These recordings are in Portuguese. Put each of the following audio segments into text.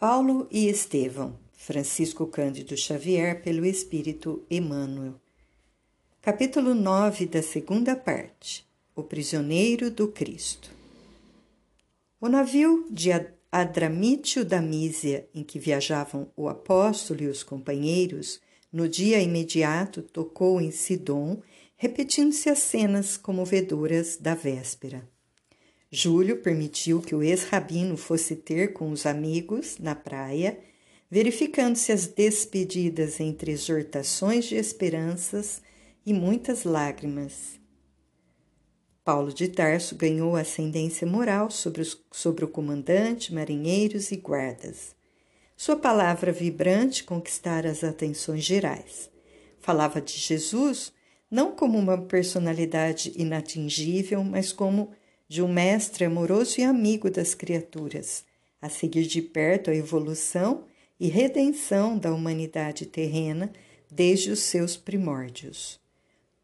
Paulo e Estevão, Francisco Cândido Xavier, pelo Espírito Emmanuel. Capítulo 9 da segunda parte: O prisioneiro do Cristo. O navio de Adramítio da Mísia, em que viajavam o apóstolo e os companheiros, no dia imediato tocou em Sidom, repetindo-se as cenas comovedoras da véspera. Júlio permitiu que o ex-rabino fosse ter com os amigos na praia, verificando-se as despedidas entre exortações de esperanças e muitas lágrimas. Paulo de Tarso ganhou ascendência moral sobre, os, sobre o comandante, marinheiros e guardas. Sua palavra vibrante conquistara as atenções gerais. Falava de Jesus não como uma personalidade inatingível, mas como de um mestre amoroso e amigo das criaturas, a seguir de perto a evolução e redenção da humanidade terrena desde os seus primórdios.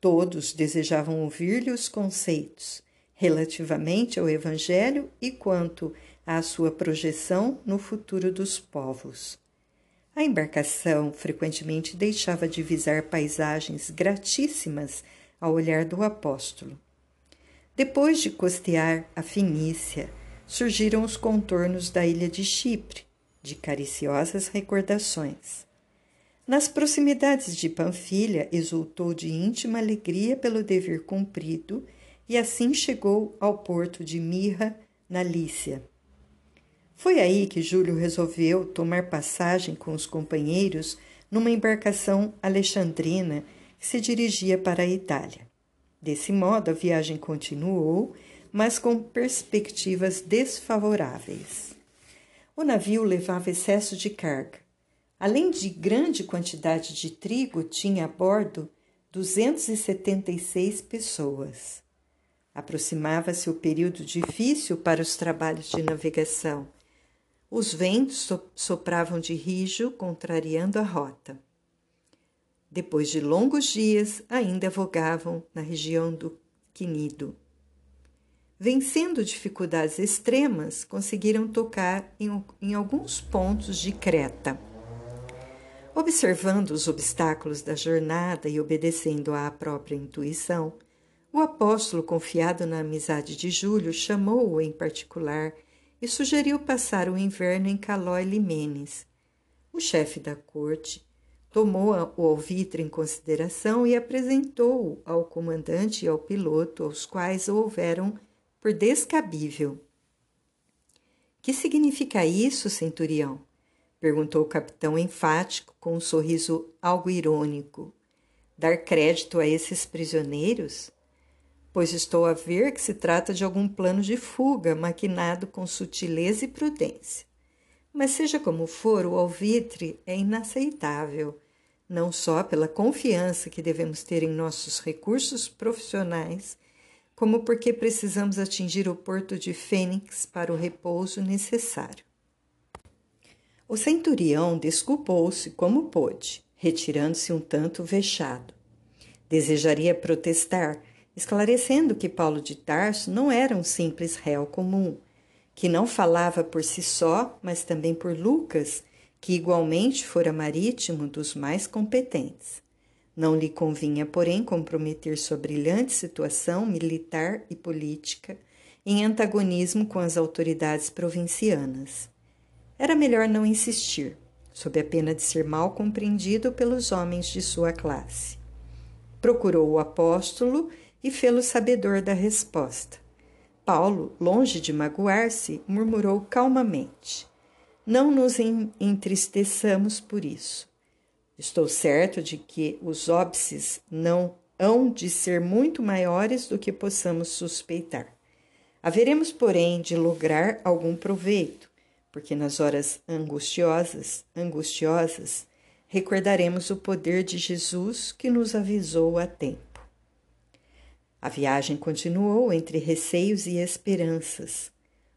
Todos desejavam ouvir-lhe os conceitos relativamente ao Evangelho e quanto à sua projeção no futuro dos povos. A embarcação frequentemente deixava divisar paisagens gratíssimas ao olhar do apóstolo. Depois de costear a Finícia, surgiram os contornos da ilha de Chipre, de cariciosas recordações. Nas proximidades de Panfilha, exultou de íntima alegria pelo dever cumprido e assim chegou ao porto de Mirra, na Lícia. Foi aí que Júlio resolveu tomar passagem com os companheiros numa embarcação alexandrina que se dirigia para a Itália. Desse modo, a viagem continuou, mas com perspectivas desfavoráveis. O navio levava excesso de carga. Além de grande quantidade de trigo, tinha a bordo 276 pessoas. Aproximava-se o período difícil para os trabalhos de navegação. Os ventos sopravam de rijo, contrariando a rota. Depois de longos dias, ainda vogavam na região do Quinido. Vencendo dificuldades extremas, conseguiram tocar em, em alguns pontos de Creta. Observando os obstáculos da jornada e obedecendo à própria intuição, o apóstolo, confiado na amizade de Júlio, chamou-o em particular e sugeriu passar o inverno em Calói Limenes. O chefe da corte tomou o alvitre em consideração e apresentou-o ao comandante e ao piloto, aos quais o houveram por descabível. Que significa isso, centurião? perguntou o capitão enfático, com um sorriso algo irônico. Dar crédito a esses prisioneiros? Pois estou a ver que se trata de algum plano de fuga maquinado com sutileza e prudência. Mas seja como for, o alvitre é inaceitável não só pela confiança que devemos ter em nossos recursos profissionais, como porque precisamos atingir o porto de Fênix para o repouso necessário. O centurião desculpou-se como pôde, retirando-se um tanto vexado. Desejaria protestar, esclarecendo que Paulo de Tarso não era um simples réu comum, que não falava por si só, mas também por Lucas que igualmente fora marítimo dos mais competentes. Não lhe convinha, porém, comprometer sua brilhante situação militar e política em antagonismo com as autoridades provincianas. Era melhor não insistir, sob a pena de ser mal compreendido pelos homens de sua classe. Procurou o apóstolo e fê-lo sabedor da resposta. Paulo, longe de magoar-se, murmurou calmamente: não nos entristeçamos por isso. Estou certo de que os óbices não hão de ser muito maiores do que possamos suspeitar. Haveremos, porém, de lograr algum proveito, porque nas horas angustiosas, angustiosas, recordaremos o poder de Jesus que nos avisou a tempo. A viagem continuou entre receios e esperanças.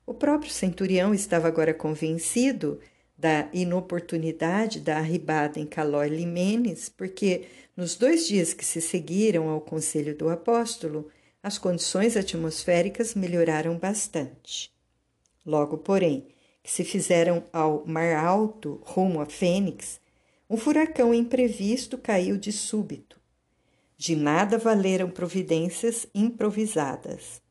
O próprio centurião estava agora convencido da inoportunidade da arribada em Calói Limenes, porque nos dois dias que se seguiram ao conselho do apóstolo, as condições atmosféricas melhoraram bastante. Logo, porém, que se fizeram ao Mar Alto, rumo a Fênix, um furacão imprevisto caiu de súbito. De nada valeram providências improvisadas.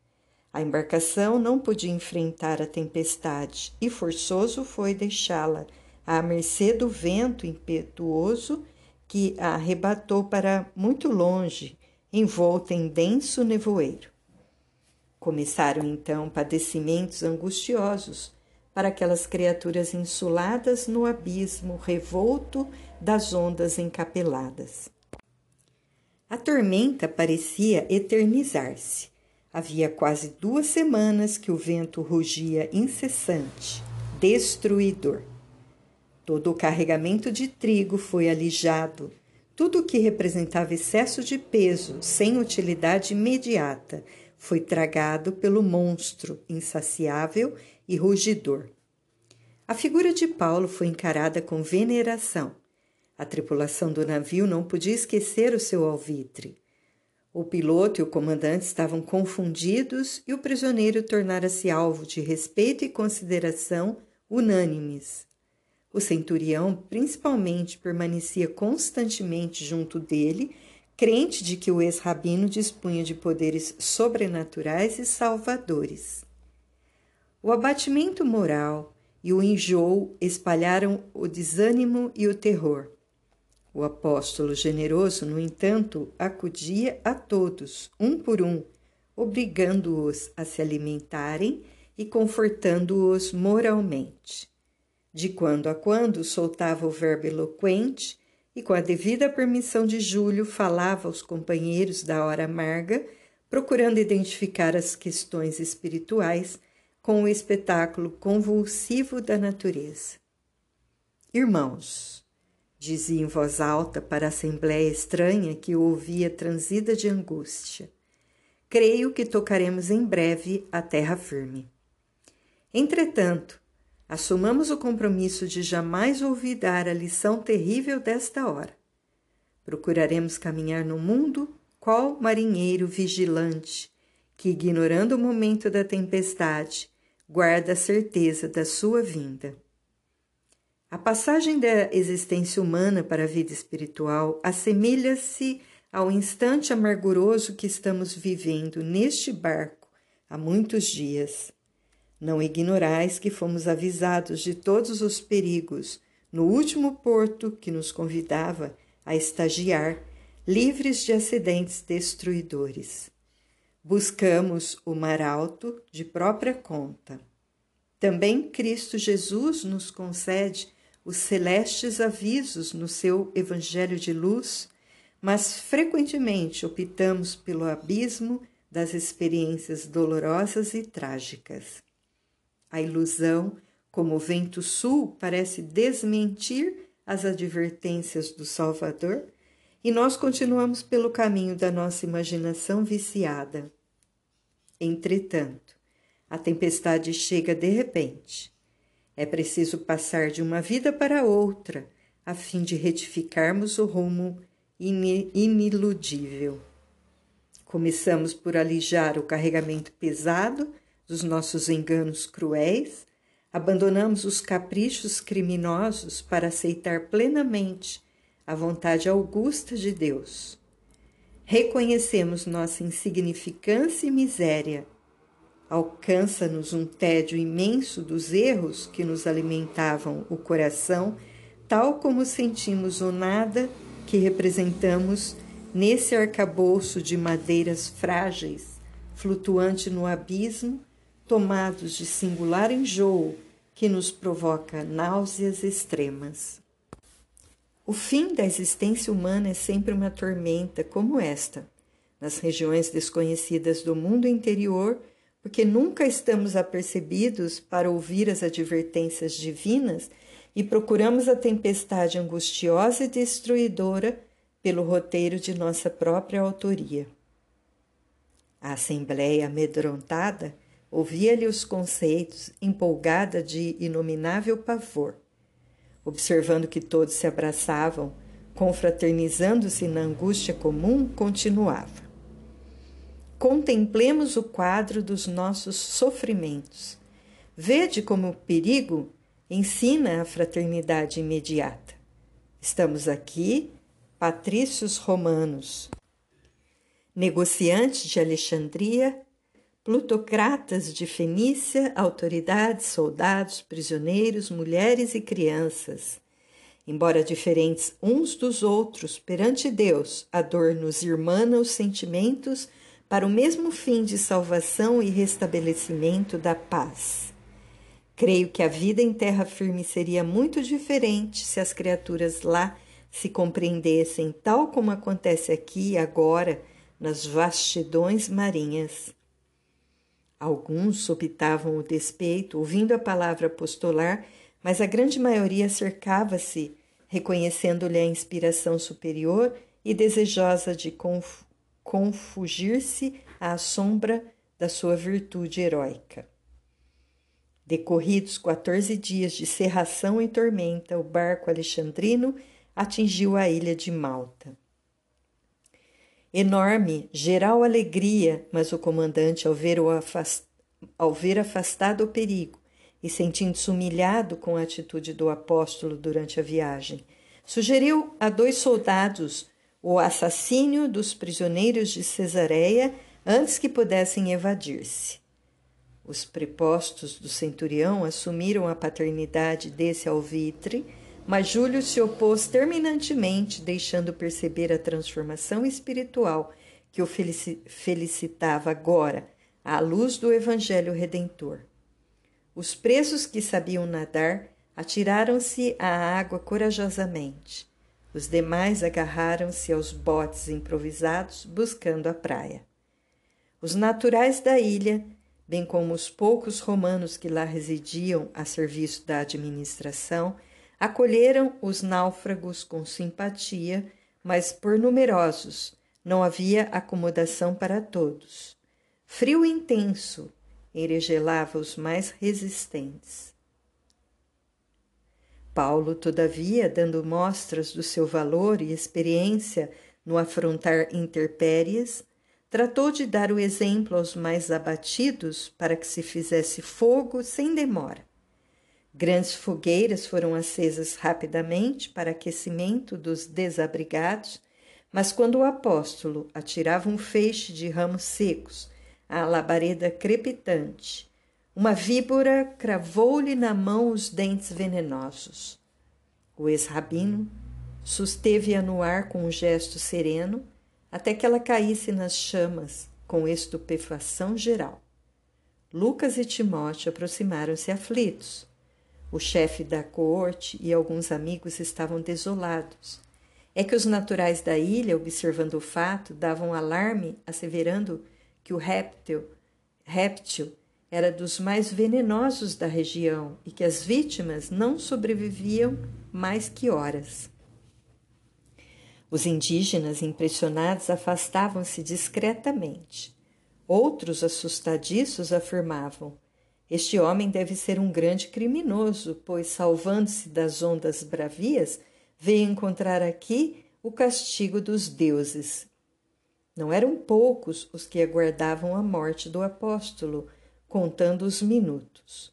A embarcação não podia enfrentar a tempestade e forçoso foi deixá-la à mercê do vento impetuoso que a arrebatou para muito longe, envolta em denso nevoeiro. Começaram então padecimentos angustiosos para aquelas criaturas insuladas no abismo revolto das ondas encapeladas. A tormenta parecia eternizar-se Havia quase duas semanas que o vento rugia incessante, destruidor. Todo o carregamento de trigo foi alijado. Tudo o que representava excesso de peso, sem utilidade imediata, foi tragado pelo monstro insaciável e rugidor. A figura de Paulo foi encarada com veneração. A tripulação do navio não podia esquecer o seu alvitre. O piloto e o comandante estavam confundidos e o prisioneiro tornara-se alvo de respeito e consideração unânimes. O centurião, principalmente, permanecia constantemente junto dele, crente de que o ex-rabino dispunha de poderes sobrenaturais e salvadores. O abatimento moral e o enjoo espalharam o desânimo e o terror. O apóstolo generoso, no entanto, acudia a todos, um por um, obrigando-os a se alimentarem e confortando-os moralmente. De quando a quando soltava o verbo eloquente e, com a devida permissão de Júlio, falava aos companheiros da hora amarga, procurando identificar as questões espirituais com o espetáculo convulsivo da natureza. Irmãos, dizia em voz alta para a assembléia estranha que o ouvia transida de angústia. Creio que tocaremos em breve a terra firme. Entretanto, assumamos o compromisso de jamais olvidar a lição terrível desta hora. Procuraremos caminhar no mundo qual marinheiro vigilante que, ignorando o momento da tempestade, guarda a certeza da sua vinda. A passagem da existência humana para a vida espiritual assemelha-se ao instante amarguroso que estamos vivendo neste barco há muitos dias. Não ignorais que fomos avisados de todos os perigos no último porto que nos convidava a estagiar, livres de acidentes destruidores. Buscamos o mar alto de própria conta. Também Cristo Jesus nos concede os celestes avisos no seu evangelho de luz, mas frequentemente optamos pelo abismo das experiências dolorosas e trágicas. A ilusão, como o vento sul, parece desmentir as advertências do Salvador e nós continuamos pelo caminho da nossa imaginação viciada. Entretanto, a tempestade chega de repente é preciso passar de uma vida para outra, a fim de retificarmos o rumo iniludível. Começamos por alijar o carregamento pesado dos nossos enganos cruéis, abandonamos os caprichos criminosos para aceitar plenamente a vontade augusta de Deus. Reconhecemos nossa insignificância e miséria Alcança-nos um tédio imenso dos erros que nos alimentavam o coração, tal como sentimos o nada que representamos nesse arcabouço de madeiras frágeis, flutuante no abismo, tomados de singular enjoo que nos provoca náuseas extremas. O fim da existência humana é sempre uma tormenta como esta. Nas regiões desconhecidas do mundo interior, porque nunca estamos apercebidos para ouvir as advertências divinas e procuramos a tempestade angustiosa e destruidora pelo roteiro de nossa própria autoria. A assembleia amedrontada ouvia-lhe os conceitos, empolgada de inominável pavor. Observando que todos se abraçavam, confraternizando-se na angústia comum, continuava contemplemos o quadro dos nossos sofrimentos. Vede como o perigo ensina a fraternidade imediata. Estamos aqui, patrícios romanos, negociantes de Alexandria, plutocratas de Fenícia, autoridades, soldados, prisioneiros, mulheres e crianças. Embora diferentes uns dos outros, perante Deus, a dor nos irmana os sentimentos para o mesmo fim de salvação e restabelecimento da paz. Creio que a vida em terra firme seria muito diferente se as criaturas lá se compreendessem tal como acontece aqui e agora nas vastidões marinhas. Alguns sopitavam o despeito, ouvindo a palavra apostolar, mas a grande maioria cercava-se, reconhecendo-lhe a inspiração superior e desejosa de confugir-se à sombra da sua virtude heróica. Decorridos 14 dias de serração e tormenta, o barco alexandrino atingiu a ilha de Malta. Enorme, geral alegria, mas o comandante, ao ver, o afast... ao ver afastado o perigo e sentindo-se humilhado com a atitude do apóstolo durante a viagem, sugeriu a dois soldados o assassínio dos prisioneiros de Cesareia antes que pudessem evadir-se. Os prepostos do centurião assumiram a paternidade desse alvitre, mas Júlio se opôs terminantemente, deixando perceber a transformação espiritual que o felicitava agora, à luz do Evangelho Redentor. Os presos que sabiam nadar atiraram-se à água corajosamente. Os demais agarraram-se aos botes improvisados, buscando a praia. Os naturais da ilha bem como os poucos romanos que lá residiam a serviço da administração, acolheram os náufragos com simpatia, mas por numerosos não havia acomodação para todos. Frio intenso enregelava os mais resistentes. Paulo, todavia, dando mostras do seu valor e experiência no afrontar intempéries, tratou de dar o exemplo aos mais abatidos para que se fizesse fogo sem demora. Grandes fogueiras foram acesas rapidamente para aquecimento dos desabrigados, mas quando o apóstolo atirava um feixe de ramos secos à labareda crepitante, uma víbora cravou-lhe na mão os dentes venenosos. O ex-rabino susteve-a no ar com um gesto sereno até que ela caísse nas chamas com estupefação geral. Lucas e Timóteo aproximaram-se aflitos. O chefe da coorte e alguns amigos estavam desolados. É que os naturais da ilha, observando o fato, davam alarme, asseverando que o réptil, réptil era dos mais venenosos da região e que as vítimas não sobreviviam mais que horas. Os indígenas, impressionados, afastavam-se discretamente. Outros, assustadiços, afirmavam: Este homem deve ser um grande criminoso, pois, salvando-se das ondas bravias, veio encontrar aqui o castigo dos deuses. Não eram poucos os que aguardavam a morte do apóstolo, contando os minutos.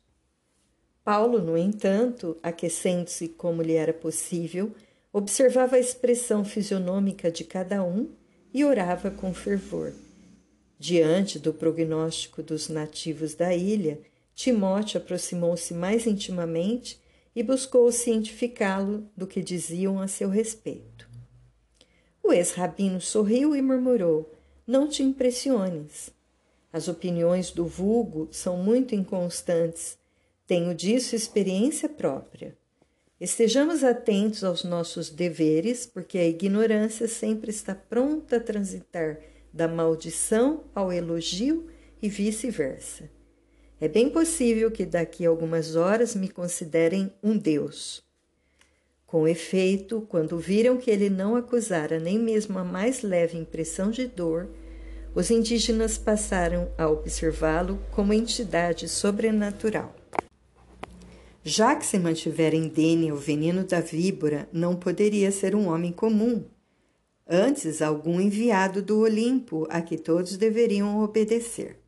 Paulo, no entanto, aquecendo-se como lhe era possível, observava a expressão fisionômica de cada um e orava com fervor. Diante do prognóstico dos nativos da ilha, Timóteo aproximou-se mais intimamente e buscou cientificá-lo do que diziam a seu respeito. O ex-rabino sorriu e murmurou: Não te impressiones. As opiniões do vulgo são muito inconstantes. Tenho disso experiência própria. Estejamos atentos aos nossos deveres, porque a ignorância sempre está pronta a transitar da maldição ao elogio e vice-versa. É bem possível que daqui a algumas horas me considerem um Deus. Com efeito, quando viram que ele não acusara nem mesmo a mais leve impressão de dor, os indígenas passaram a observá-lo como entidade sobrenatural. Já que se mantiver indene o veneno da víbora, não poderia ser um homem comum. Antes, algum enviado do Olimpo a que todos deveriam obedecer.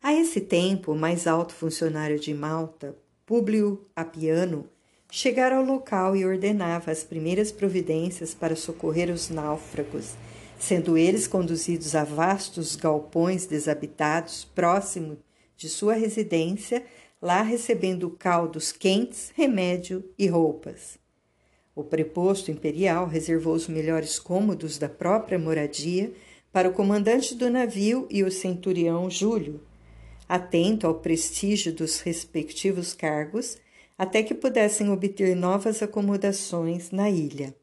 A esse tempo, o mais alto funcionário de Malta, Públio Apiano, chegara ao local e ordenava as primeiras providências para socorrer os náufragos, sendo eles conduzidos a vastos galpões desabitados próximo de sua residência, lá recebendo caldos quentes, remédio e roupas. O preposto imperial reservou os melhores cômodos da própria moradia para o comandante do navio e o centurião Júlio, atento ao prestígio dos respectivos cargos, até que pudessem obter novas acomodações na ilha.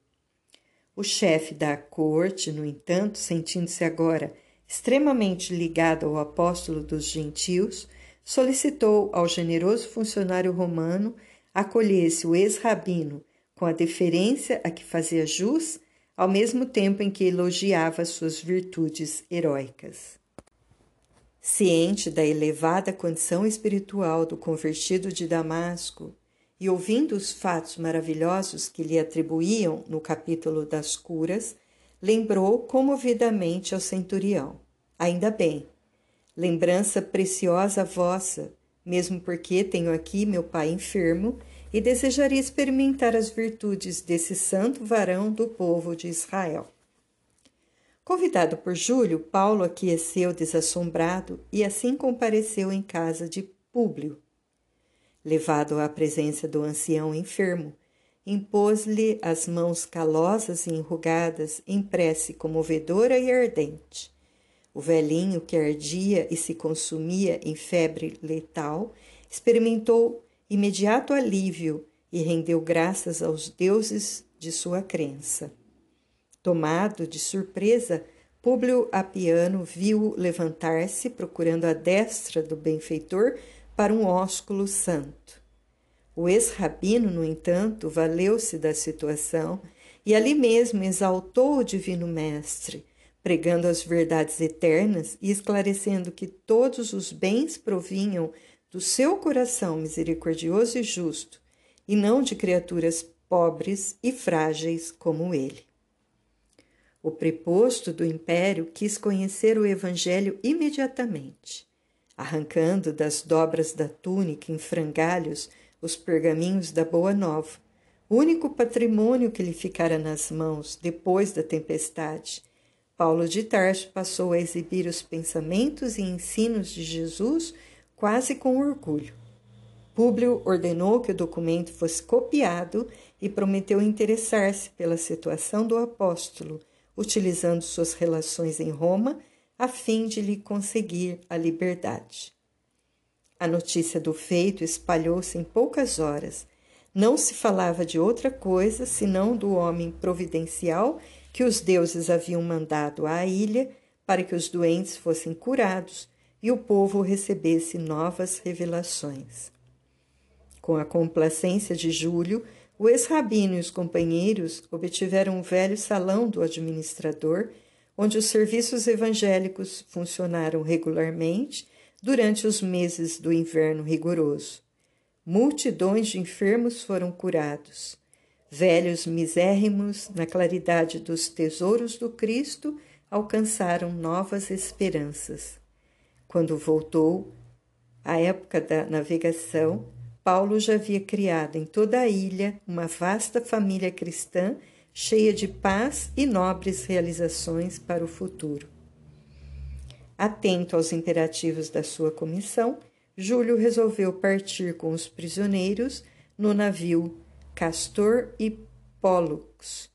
O chefe da corte, no entanto, sentindo-se agora extremamente ligado ao apóstolo dos gentios, solicitou ao generoso funcionário romano acolhesse o ex-rabino com a deferência a que fazia jus, ao mesmo tempo em que elogiava suas virtudes heróicas. Ciente da elevada condição espiritual do convertido de Damasco e ouvindo os fatos maravilhosos que lhe atribuíam no capítulo das curas, lembrou comovidamente ao centurião: Ainda bem, lembrança preciosa vossa, mesmo porque tenho aqui meu pai enfermo e desejaria experimentar as virtudes desse santo varão do povo de Israel. Convidado por Júlio, Paulo aqueceu desassombrado e assim compareceu em casa de Públio. Levado à presença do ancião enfermo, impôs-lhe as mãos calosas e enrugadas em prece comovedora e ardente. O velhinho, que ardia e se consumia em febre letal, experimentou imediato alívio e rendeu graças aos deuses de sua crença. Tomado de surpresa, Públio Apiano viu levantar-se, procurando a destra do benfeitor para um ósculo santo. O ex-rabino, no entanto, valeu-se da situação e ali mesmo exaltou o divino mestre, pregando as verdades eternas e esclarecendo que todos os bens provinham do seu coração misericordioso e justo, e não de criaturas pobres e frágeis como ele. O preposto do império quis conhecer o Evangelho imediatamente. Arrancando das dobras da túnica em frangalhos os pergaminhos da Boa Nova, único patrimônio que lhe ficara nas mãos depois da tempestade, Paulo de Tarso passou a exibir os pensamentos e ensinos de Jesus quase com orgulho. Públio ordenou que o documento fosse copiado e prometeu interessar-se pela situação do apóstolo, utilizando suas relações em Roma a fim de lhe conseguir a liberdade. A notícia do feito espalhou-se em poucas horas. Não se falava de outra coisa senão do homem providencial que os deuses haviam mandado à ilha para que os doentes fossem curados e o povo recebesse novas revelações. Com a complacência de Júlio, o ex-rabino e os companheiros obtiveram um velho salão do administrador, onde os serviços evangélicos funcionaram regularmente durante os meses do inverno rigoroso. Multidões de enfermos foram curados. Velhos misérrimos, na claridade dos tesouros do Cristo, alcançaram novas esperanças. Quando voltou à época da navegação, Paulo já havia criado em toda a ilha uma vasta família cristã cheia de paz e nobres realizações para o futuro. Atento aos imperativos da sua comissão, Júlio resolveu partir com os prisioneiros no navio Castor e Pollux,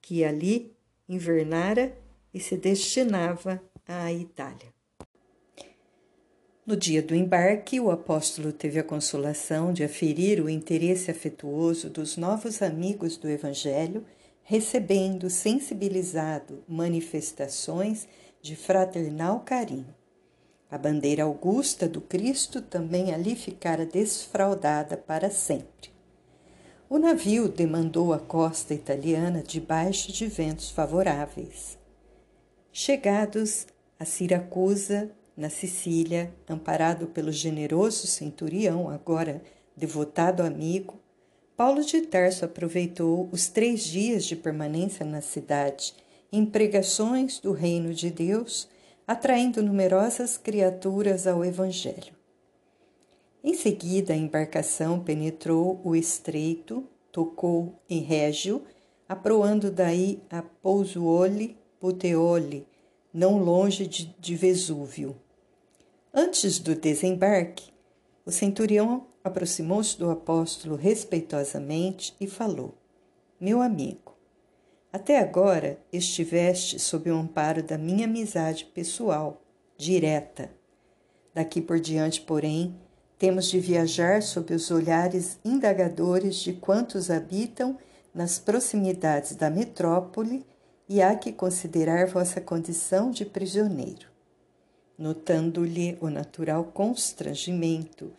que ali invernara e se destinava à Itália. No dia do embarque, o apóstolo teve a consolação de aferir o interesse afetuoso dos novos amigos do Evangelho, recebendo sensibilizado manifestações de fraternal carinho. A bandeira augusta do Cristo também ali ficara desfraudada para sempre. O navio demandou a costa italiana debaixo de ventos favoráveis. Chegados a Siracusa, na Sicília, amparado pelo generoso centurião, agora devotado amigo, Paulo de Tarso aproveitou os três dias de permanência na cidade em pregações do reino de Deus, atraindo numerosas criaturas ao Evangelho. Em seguida, a embarcação penetrou o estreito, tocou em Régio, aproando daí a Pousuoli Puteoli, não longe de, de Vesúvio. Antes do desembarque, o centurião aproximou-se do apóstolo respeitosamente e falou: Meu amigo, até agora estiveste sob o amparo da minha amizade pessoal, direta. Daqui por diante, porém, temos de viajar sob os olhares indagadores de quantos habitam nas proximidades da metrópole e há que considerar vossa condição de prisioneiro. Notando-lhe o natural constrangimento,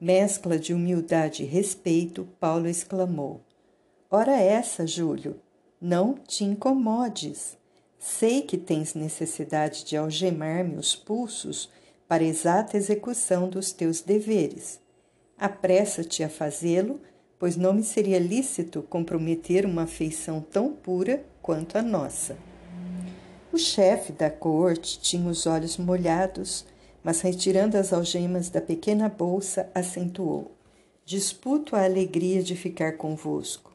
mescla de humildade e respeito, Paulo exclamou: Ora essa, Júlio, não te incomodes. Sei que tens necessidade de algemar-me os pulsos para exata execução dos teus deveres. Apressa-te a fazê-lo, pois não me seria lícito comprometer uma afeição tão pura quanto a nossa. O chefe da corte tinha os olhos molhados, mas retirando as algemas da pequena bolsa, acentuou: Disputo a alegria de ficar convosco.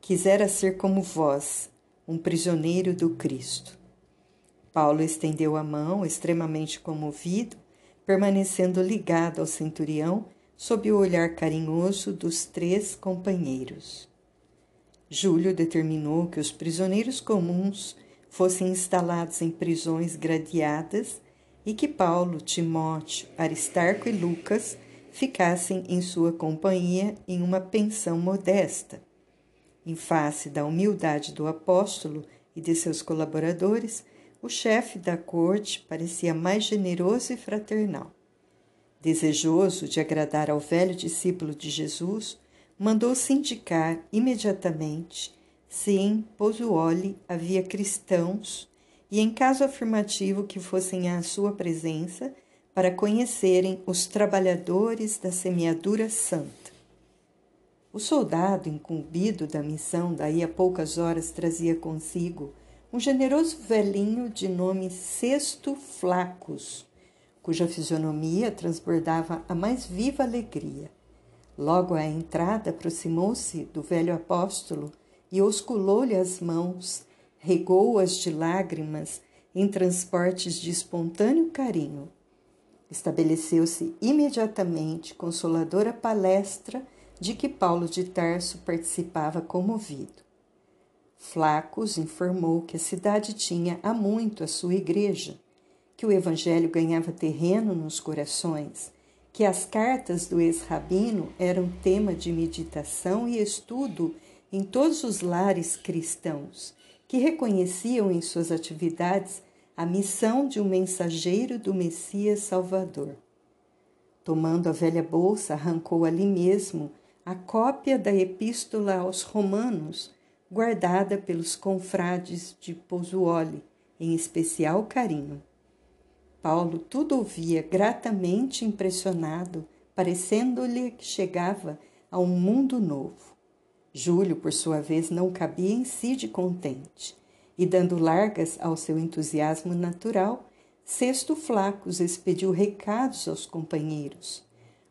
Quisera ser como vós, um prisioneiro do Cristo. Paulo estendeu a mão, extremamente comovido, permanecendo ligado ao centurião sob o olhar carinhoso dos três companheiros. Júlio determinou que os prisioneiros comuns fossem instalados em prisões gradeadas e que Paulo, Timóteo, Aristarco e Lucas ficassem em sua companhia em uma pensão modesta em face da humildade do apóstolo e de seus colaboradores, o chefe da corte parecia mais generoso e fraternal. Desejoso de agradar ao velho discípulo de Jesus, mandou-se indicar imediatamente se em Pozuoli havia cristãos e, em caso afirmativo, que fossem à sua presença para conhecerem os trabalhadores da semeadura santa. O soldado, incumbido da missão, daí a poucas horas trazia consigo um generoso velhinho de nome Sexto Flacos, cuja fisionomia transbordava a mais viva alegria. Logo à entrada, aproximou-se do velho apóstolo e osculou-lhe as mãos, regou-as de lágrimas em transportes de espontâneo carinho. Estabeleceu-se imediatamente consoladora palestra de que Paulo de Tarso participava comovido. Flacos informou que a cidade tinha há muito a sua igreja, que o evangelho ganhava terreno nos corações, que as cartas do ex-rabino eram tema de meditação e estudo em todos os lares cristãos, que reconheciam em suas atividades a missão de um mensageiro do Messias Salvador. Tomando a velha bolsa, arrancou ali mesmo a cópia da Epístola aos Romanos, guardada pelos confrades de Pozzuoli, em especial carinho. Paulo tudo ouvia gratamente impressionado, parecendo-lhe que chegava a um mundo novo. Júlio, por sua vez, não cabia em si de contente, e dando largas ao seu entusiasmo natural, Sexto Flacos expediu recados aos companheiros.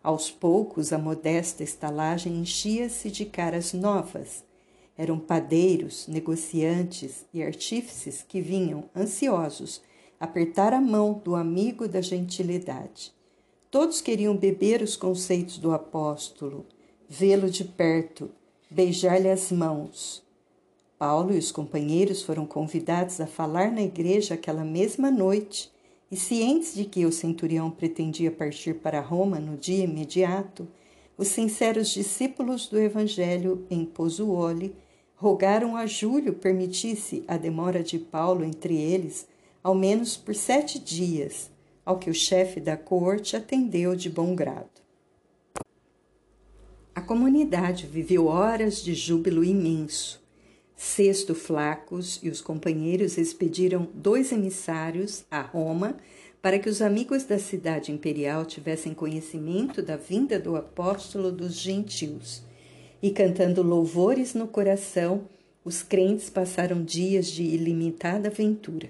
Aos poucos, a modesta estalagem enchia-se de caras novas. Eram padeiros, negociantes e artífices que vinham, ansiosos, apertar a mão do amigo da gentilidade. Todos queriam beber os conceitos do apóstolo, vê-lo de perto, beijar-lhe as mãos. Paulo e os companheiros foram convidados a falar na igreja aquela mesma noite e cientes de que o centurião pretendia partir para Roma no dia imediato, os sinceros discípulos do Evangelho em Pozuoli rogaram a Júlio permitisse a demora de Paulo entre eles, ao menos por sete dias, ao que o chefe da corte atendeu de bom grado. A comunidade viveu horas de júbilo imenso. Sexto Flacos e os companheiros expediram dois emissários a Roma para que os amigos da cidade imperial tivessem conhecimento da vinda do apóstolo dos gentios. E cantando louvores no coração, os crentes passaram dias de ilimitada aventura.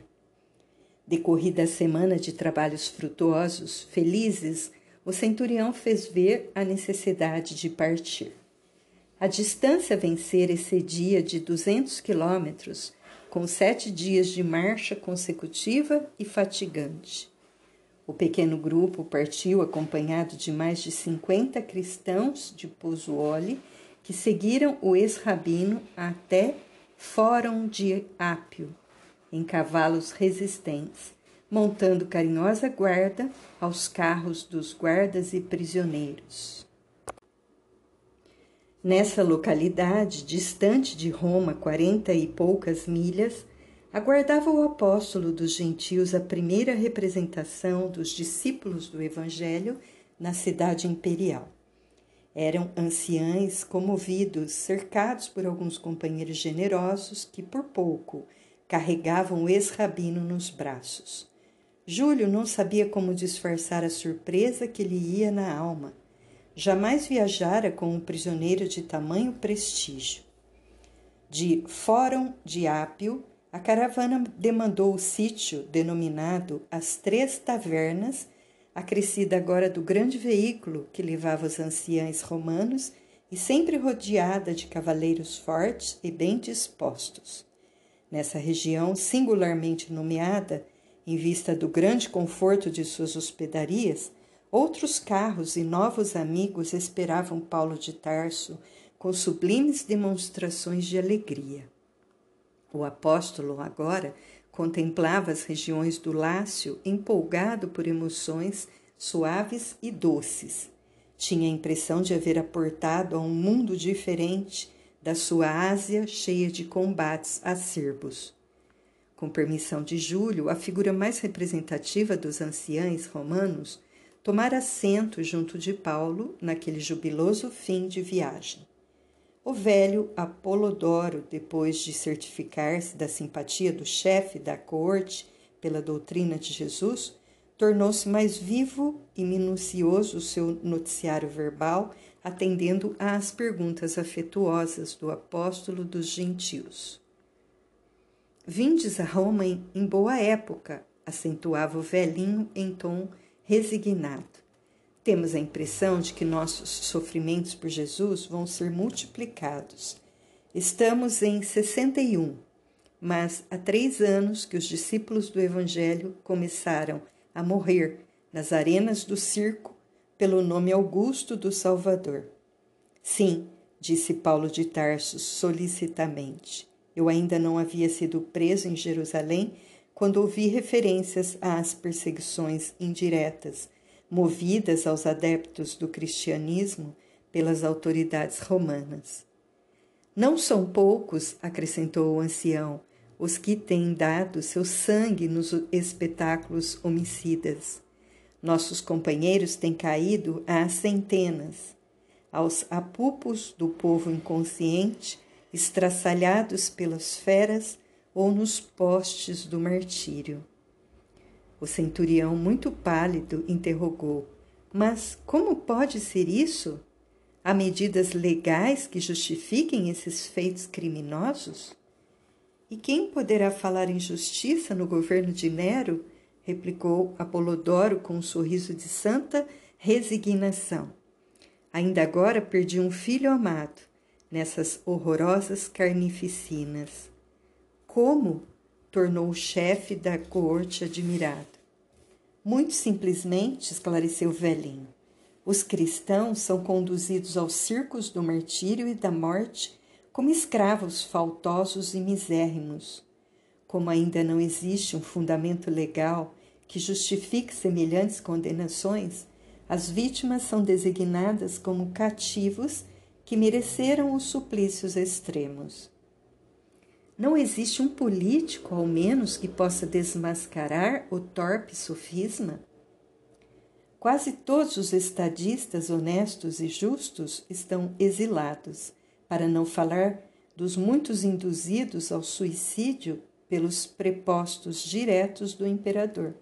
Decorrida a semana de trabalhos frutuosos, felizes, o centurião fez ver a necessidade de partir. A distância a vencer excedia de duzentos quilômetros, com sete dias de marcha consecutiva e fatigante. O pequeno grupo partiu acompanhado de mais de cinquenta cristãos de Pozzuoli que seguiram o ex-rabino até Fórum de Ápio, em cavalos resistentes, montando carinhosa guarda aos carros dos guardas e prisioneiros. Nessa localidade, distante de Roma, quarenta e poucas milhas, aguardava o apóstolo dos gentios a primeira representação dos discípulos do Evangelho na cidade imperial. Eram anciães comovidos, cercados por alguns companheiros generosos que, por pouco, carregavam o ex-rabino nos braços. Júlio não sabia como disfarçar a surpresa que lhe ia na alma. Jamais viajara com um prisioneiro de tamanho prestígio. De Fórum de Ápio, a caravana demandou o sítio denominado As Três Tavernas, acrescida agora do grande veículo que levava os anciães romanos e sempre rodeada de cavaleiros fortes e bem dispostos. Nessa região singularmente nomeada, em vista do grande conforto de suas hospedarias, outros carros e novos amigos esperavam Paulo de Tarso com sublimes demonstrações de alegria. O apóstolo agora contemplava as regiões do Lácio empolgado por emoções suaves e doces. Tinha a impressão de haver aportado a um mundo diferente da sua Ásia cheia de combates acerbos. Com permissão de Júlio, a figura mais representativa dos anciães romanos tomara assento junto de Paulo naquele jubiloso fim de viagem. O velho Apolodoro, depois de certificar-se da simpatia do chefe da corte pela doutrina de Jesus, tornou-se mais vivo e minucioso o seu noticiário verbal, atendendo às perguntas afetuosas do apóstolo dos gentios. Vindes a Roma em, em boa época, acentuava o velhinho em tom resignado. Temos a impressão de que nossos sofrimentos por Jesus vão ser multiplicados. Estamos em 61, mas há três anos que os discípulos do Evangelho começaram a morrer nas arenas do circo pelo nome augusto do Salvador. Sim, disse Paulo de Tarso solicitamente. Eu ainda não havia sido preso em Jerusalém quando ouvi referências às perseguições indiretas movidas aos adeptos do cristianismo pelas autoridades romanas. Não são poucos, acrescentou o ancião, os que têm dado seu sangue nos espetáculos homicidas. Nossos companheiros têm caído a centenas, aos apupos do povo inconsciente, estraçalhados pelas feras ou nos postes do martírio. O centurião, muito pálido, interrogou: Mas como pode ser isso? Há medidas legais que justifiquem esses feitos criminosos? E quem poderá falar em justiça no governo de Nero? replicou Apolodoro com um sorriso de santa resignação. Ainda agora perdi um filho amado nessas horrorosas carnificinas. Como? tornou o chefe da corte admirado. Muito simplesmente, esclareceu o velhinho, os cristãos são conduzidos aos circos do martírio e da morte como escravos faltosos e misérrimos. Como ainda não existe um fundamento legal que justifique semelhantes condenações, as vítimas são designadas como cativos que mereceram os suplícios extremos. Não existe um político, ao menos, que possa desmascarar o torpe sofisma? Quase todos os estadistas honestos e justos estão exilados, para não falar dos muitos induzidos ao suicídio pelos prepostos diretos do imperador.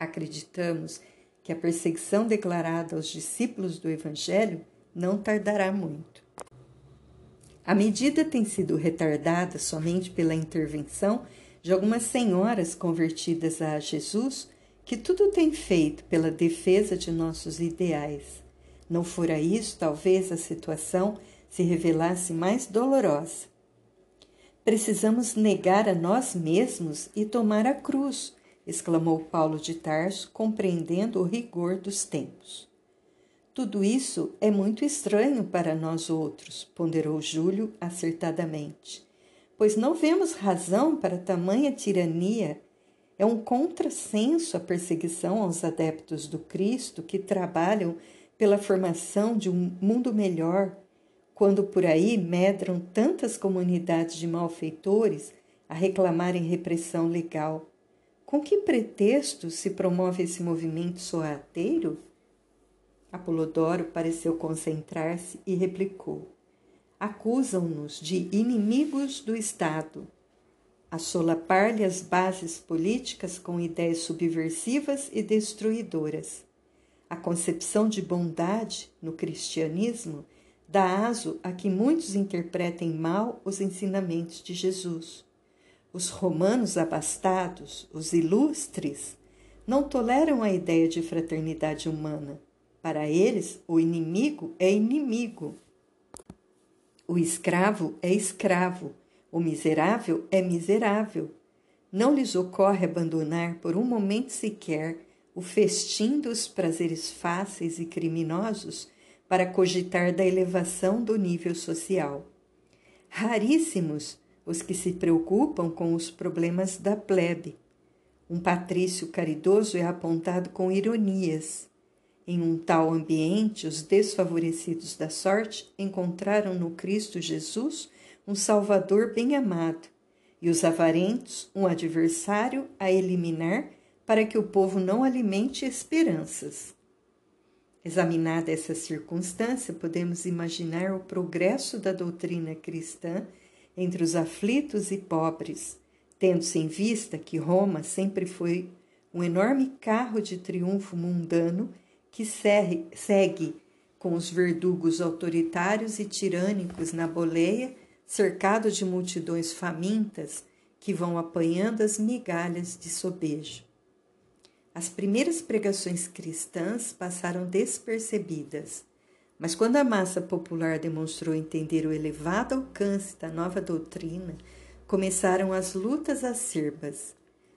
Acreditamos que a perseguição declarada aos discípulos do Evangelho não tardará muito. A medida tem sido retardada somente pela intervenção de algumas senhoras convertidas a Jesus que tudo tem feito pela defesa de nossos ideais. Não fora isso, talvez a situação se revelasse mais dolorosa. Precisamos negar a nós mesmos e tomar a cruz, exclamou Paulo de Tarso, compreendendo o rigor dos tempos. Tudo isso é muito estranho para nós outros, ponderou Júlio acertadamente, pois não vemos razão para tamanha tirania. É um contrassenso a perseguição aos adeptos do Cristo que trabalham pela formação de um mundo melhor, quando por aí medram tantas comunidades de malfeitores a reclamarem repressão legal. Com que pretexto se promove esse movimento sorrateiro? Apolodoro pareceu concentrar-se e replicou: Acusam-nos de inimigos do Estado, a solapar-lhe as bases políticas com ideias subversivas e destruidoras. A concepção de bondade no cristianismo dá aso a que muitos interpretem mal os ensinamentos de Jesus. Os romanos abastados, os ilustres, não toleram a ideia de fraternidade humana para eles, o inimigo é inimigo. O escravo é escravo. O miserável é miserável. Não lhes ocorre abandonar por um momento sequer o festim dos prazeres fáceis e criminosos para cogitar da elevação do nível social. Raríssimos os que se preocupam com os problemas da plebe. Um patrício caridoso é apontado com ironias. Em um tal ambiente, os desfavorecidos da sorte encontraram no Cristo Jesus um Salvador bem amado, e os avarentos um adversário a eliminar para que o povo não alimente esperanças. Examinada essa circunstância, podemos imaginar o progresso da doutrina cristã entre os aflitos e pobres, tendo-se em vista que Roma sempre foi um enorme carro de triunfo mundano que segue com os verdugos autoritários e tirânicos na boleia, cercado de multidões famintas que vão apanhando as migalhas de sobejo. As primeiras pregações cristãs passaram despercebidas, mas quando a massa popular demonstrou entender o elevado alcance da nova doutrina, começaram as lutas acerbas.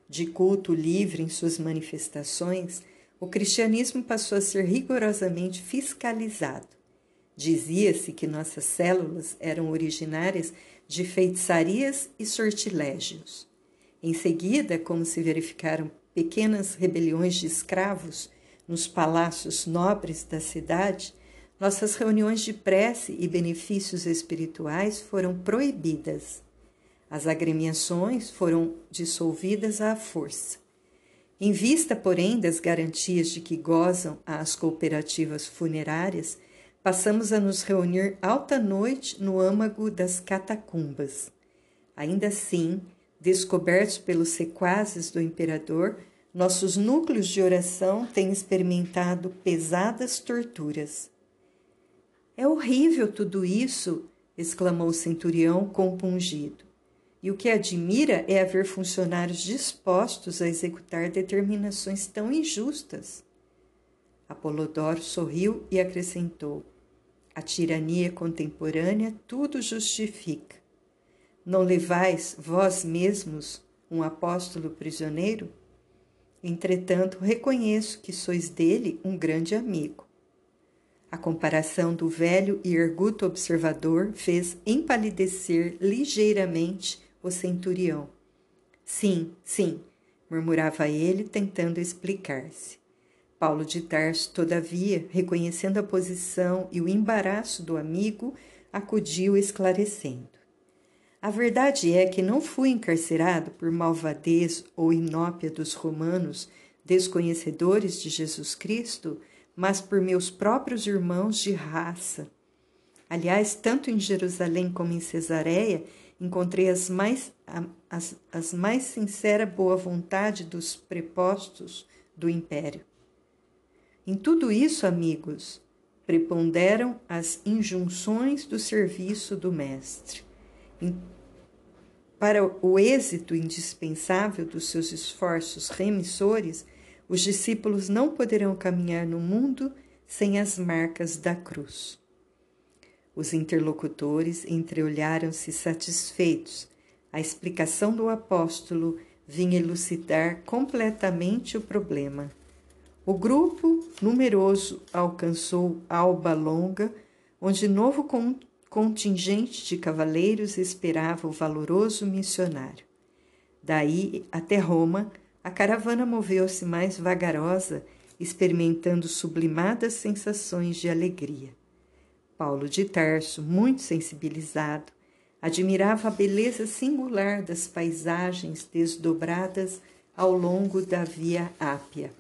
De culto livre em suas manifestações, o cristianismo passou a ser rigorosamente fiscalizado. Dizia-se que nossas células eram originárias de feitiçarias e sortilégios. Em seguida, como se verificaram pequenas rebeliões de escravos nos palácios nobres da cidade, nossas reuniões de prece e benefícios espirituais foram proibidas. As agremiações foram dissolvidas à força. Em vista, porém, das garantias de que gozam as cooperativas funerárias, passamos a nos reunir alta noite no âmago das catacumbas. Ainda assim, descobertos pelos sequazes do imperador, nossos núcleos de oração têm experimentado pesadas torturas. É horrível tudo isso! exclamou o centurião compungido. E o que admira é haver funcionários dispostos a executar determinações tão injustas. Apolodoro sorriu e acrescentou: A tirania contemporânea tudo justifica. Não levais vós mesmos um apóstolo prisioneiro? Entretanto, reconheço que sois dele um grande amigo. A comparação do velho e erguto observador fez empalidecer ligeiramente o centurião. Sim, sim, murmurava ele, tentando explicar-se. Paulo de Tarso, todavia, reconhecendo a posição e o embaraço do amigo, acudiu esclarecendo. A verdade é que não fui encarcerado por malvadez ou inópia dos romanos, desconhecedores de Jesus Cristo, mas por meus próprios irmãos de raça. Aliás, tanto em Jerusalém como em Cesareia, encontrei as mais, as, as mais sincera boa vontade dos prepostos do império. Em tudo isso, amigos, preponderam as injunções do serviço do mestre. Em, para o êxito indispensável dos seus esforços remissores, os discípulos não poderão caminhar no mundo sem as marcas da cruz. Os interlocutores entreolharam-se satisfeitos. A explicação do apóstolo vinha elucidar completamente o problema. O grupo numeroso alcançou Alba Longa, onde novo contingente de cavaleiros esperava o valoroso missionário. Daí até Roma, a caravana moveu-se mais vagarosa, experimentando sublimadas sensações de alegria. Paulo de Tarso, muito sensibilizado, admirava a beleza singular das paisagens desdobradas ao longo da Via Ápia.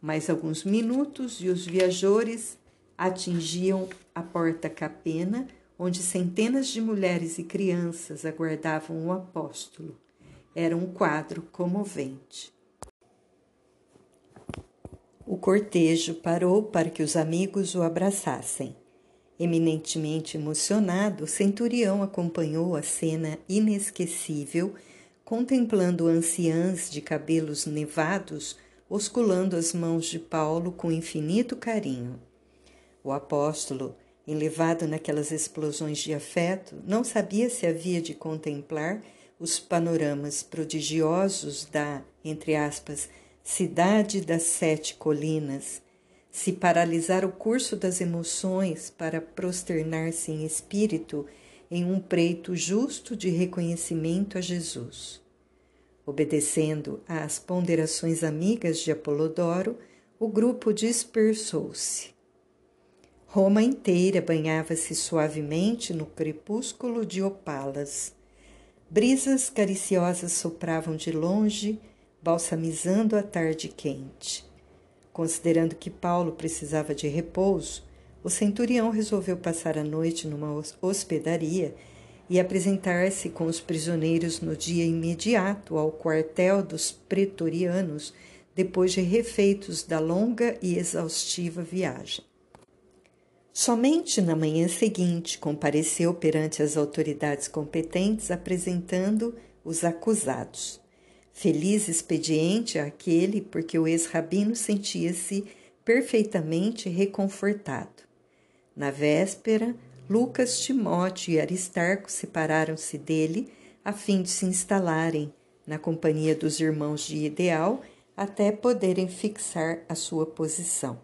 Mais alguns minutos e os viajores atingiam a porta capena, onde centenas de mulheres e crianças aguardavam o apóstolo. Era um quadro comovente. O cortejo parou para que os amigos o abraçassem. Eminentemente emocionado, o centurião acompanhou a cena inesquecível, contemplando anciãs de cabelos nevados osculando as mãos de Paulo com infinito carinho. O apóstolo, enlevado naquelas explosões de afeto, não sabia se havia de contemplar os panoramas prodigiosos da, entre aspas, cidade das sete colinas, se paralisar o curso das emoções para prosternar-se em espírito em um preito justo de reconhecimento a Jesus. Obedecendo às ponderações amigas de Apolodoro, o grupo dispersou-se. Roma inteira banhava-se suavemente no crepúsculo de opalas. Brisas cariciosas sopravam de longe, balsamizando a tarde quente. Considerando que Paulo precisava de repouso, o centurião resolveu passar a noite numa hospedaria e apresentar-se com os prisioneiros no dia imediato ao quartel dos pretorianos, depois de refeitos da longa e exaustiva viagem. Somente na manhã seguinte compareceu perante as autoridades competentes apresentando os acusados. Feliz expediente aquele porque o ex-rabino sentia-se perfeitamente reconfortado. Na véspera, Lucas, Timóteo e Aristarco separaram-se dele a fim de se instalarem na companhia dos irmãos de Ideal até poderem fixar a sua posição.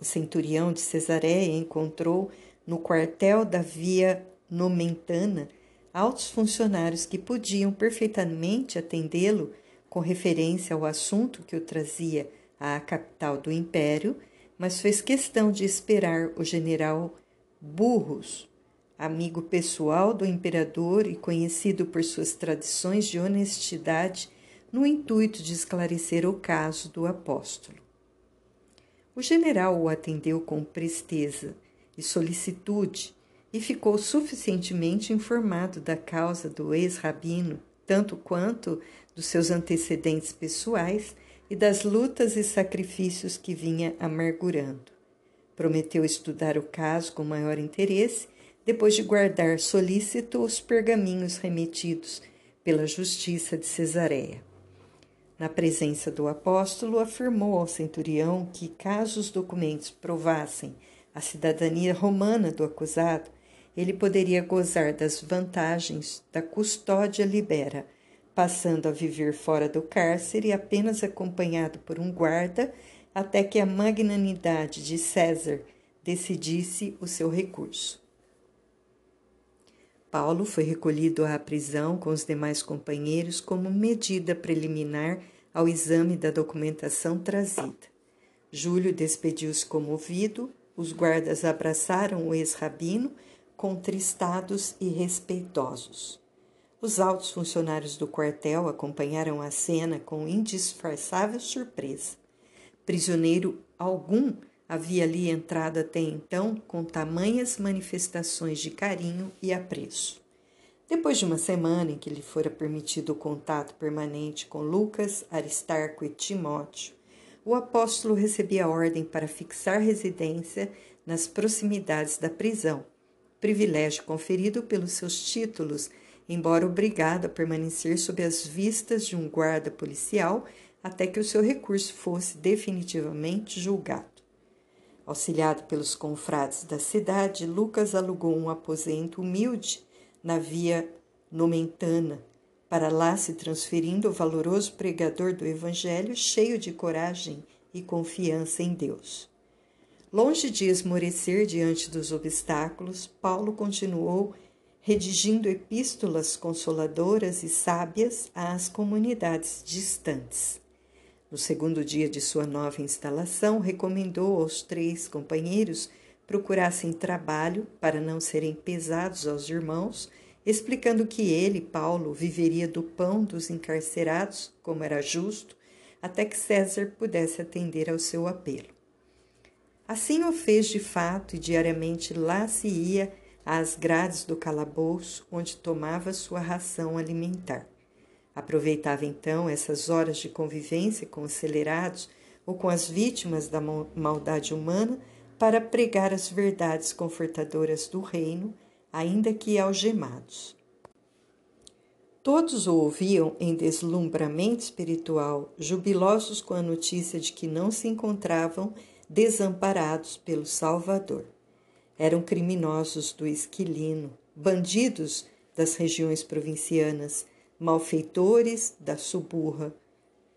O centurião de Cesareia encontrou no quartel da Via Nomentana altos funcionários que podiam perfeitamente atendê-lo com referência ao assunto que o trazia à capital do império, mas fez questão de esperar o general Burros, amigo pessoal do imperador e conhecido por suas tradições de honestidade, no intuito de esclarecer o caso do apóstolo. O general o atendeu com presteza e solicitude e ficou suficientemente informado da causa do ex-rabino, tanto quanto dos seus antecedentes pessoais e das lutas e sacrifícios que vinha amargurando. Prometeu estudar o caso com maior interesse, depois de guardar solícito os pergaminhos remetidos pela justiça de Cesareia. Na presença do apóstolo, afirmou ao centurião que, caso os documentos provassem a cidadania romana do acusado, ele poderia gozar das vantagens da custódia libera, passando a viver fora do cárcere apenas acompanhado por um guarda até que a magnanimidade de César decidisse o seu recurso. Paulo foi recolhido à prisão com os demais companheiros como medida preliminar ao exame da documentação trazida. Júlio despediu-se comovido, os guardas abraçaram o ex-rabino, contristados e respeitosos. Os altos funcionários do quartel acompanharam a cena com indisfarçável surpresa. Prisioneiro algum havia ali entrado até então com tamanhas manifestações de carinho e apreço. Depois de uma semana em que lhe fora permitido o contato permanente com Lucas, Aristarco e Timóteo, o apóstolo recebia ordem para fixar residência nas proximidades da prisão, privilégio conferido pelos seus títulos embora obrigado a permanecer sob as vistas de um guarda policial até que o seu recurso fosse definitivamente julgado. Auxiliado pelos confrades da cidade, Lucas alugou um aposento humilde na via Nomentana, para lá se transferindo o valoroso pregador do Evangelho, cheio de coragem e confiança em Deus. Longe de esmorecer diante dos obstáculos, Paulo continuou redigindo epístolas consoladoras e sábias às comunidades distantes. No segundo dia de sua nova instalação, recomendou aos três companheiros procurassem trabalho para não serem pesados aos irmãos, explicando que ele, Paulo, viveria do pão dos encarcerados, como era justo, até que César pudesse atender ao seu apelo. Assim o fez de fato e diariamente lá se ia às grades do calabouço, onde tomava sua ração alimentar. Aproveitava então essas horas de convivência com os acelerados ou com as vítimas da maldade humana para pregar as verdades confortadoras do reino, ainda que algemados. Todos o ouviam em deslumbramento espiritual, jubilosos com a notícia de que não se encontravam desamparados pelo Salvador. Eram criminosos do Esquilino, bandidos das regiões provincianas, malfeitores da suburra,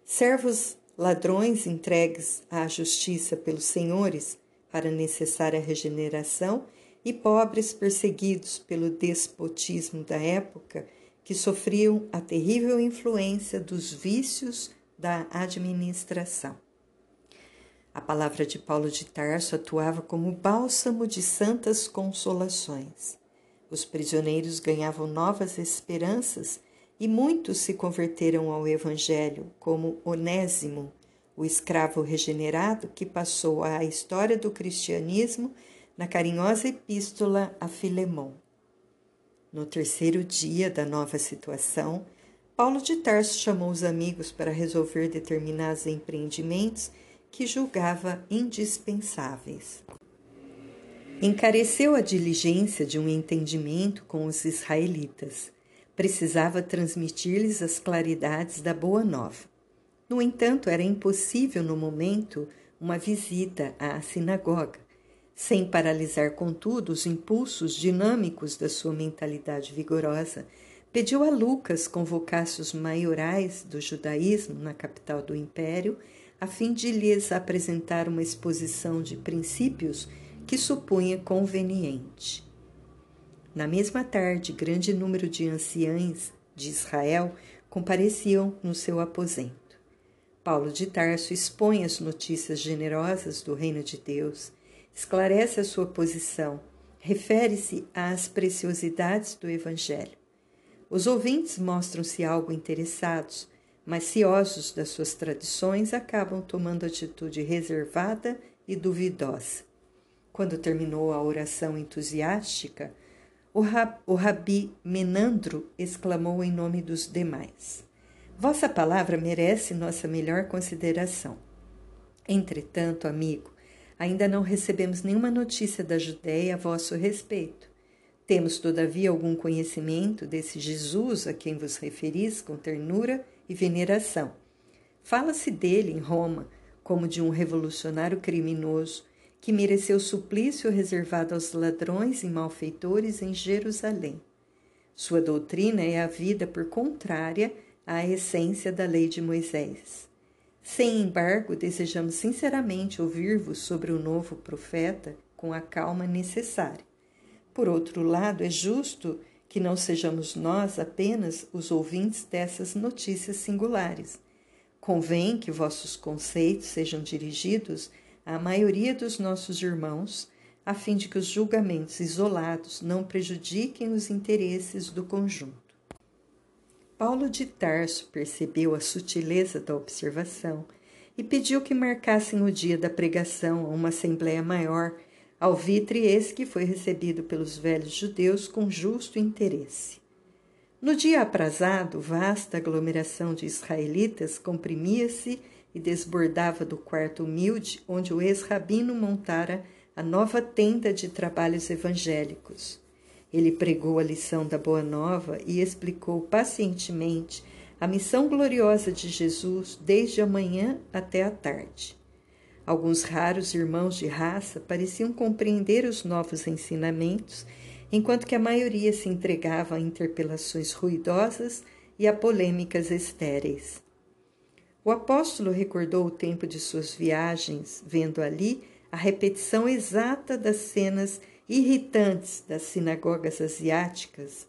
servos ladrões entregues à justiça pelos senhores para necessária regeneração e pobres perseguidos pelo despotismo da época que sofriam a terrível influência dos vícios da administração. A palavra de Paulo de Tarso atuava como bálsamo de santas consolações. Os prisioneiros ganhavam novas esperanças e muitos se converteram ao Evangelho, como Onésimo, o escravo regenerado que passou à história do cristianismo na carinhosa epístola a Filemão. No terceiro dia da nova situação, Paulo de Tarso chamou os amigos para resolver determinados empreendimentos que julgava indispensáveis. Encareceu a diligência de um entendimento com os israelitas. Precisava transmitir-lhes as claridades da Boa Nova. No entanto, era impossível no momento uma visita à sinagoga, sem paralisar, contudo, os impulsos dinâmicos da sua mentalidade vigorosa. Pediu a Lucas convocasse os maiorais do judaísmo na capital do império a fim de lhes apresentar uma exposição de princípios que supunha conveniente. Na mesma tarde, grande número de anciães de Israel compareciam no seu aposento. Paulo de Tarso expõe as notícias generosas do reino de Deus, esclarece a sua posição, refere-se às preciosidades do Evangelho. Os ouvintes mostram-se algo interessados, mas ciosos das suas tradições acabam tomando atitude reservada e duvidosa. Quando terminou a oração entusiástica, o, rab, o rabi Menandro exclamou em nome dos demais: Vossa palavra merece nossa melhor consideração. Entretanto, amigo, ainda não recebemos nenhuma notícia da Judéia a vosso respeito. Temos, todavia, algum conhecimento desse Jesus a quem vos referis com ternura e veneração. Fala-se dele em Roma como de um revolucionário criminoso que mereceu suplício reservado aos ladrões e malfeitores em Jerusalém. Sua doutrina é a vida por contrária à essência da lei de Moisés. Sem embargo, desejamos sinceramente ouvir-vos sobre o novo profeta com a calma necessária. Por outro lado, é justo que não sejamos nós apenas os ouvintes dessas notícias singulares. Convém que vossos conceitos sejam dirigidos à maioria dos nossos irmãos, a fim de que os julgamentos isolados não prejudiquem os interesses do conjunto. Paulo de Tarso percebeu a sutileza da observação e pediu que marcassem o dia da pregação a uma assembleia maior alvitre esse que foi recebido pelos velhos judeus com justo interesse. No dia aprazado, vasta aglomeração de israelitas comprimia-se e desbordava do quarto humilde onde o ex-rabino montara a nova tenda de trabalhos evangélicos. Ele pregou a lição da Boa Nova e explicou pacientemente a missão gloriosa de Jesus desde a manhã até a tarde. Alguns raros irmãos de raça pareciam compreender os novos ensinamentos, enquanto que a maioria se entregava a interpelações ruidosas e a polêmicas estéreis. O apóstolo recordou o tempo de suas viagens, vendo ali a repetição exata das cenas irritantes das sinagogas asiáticas,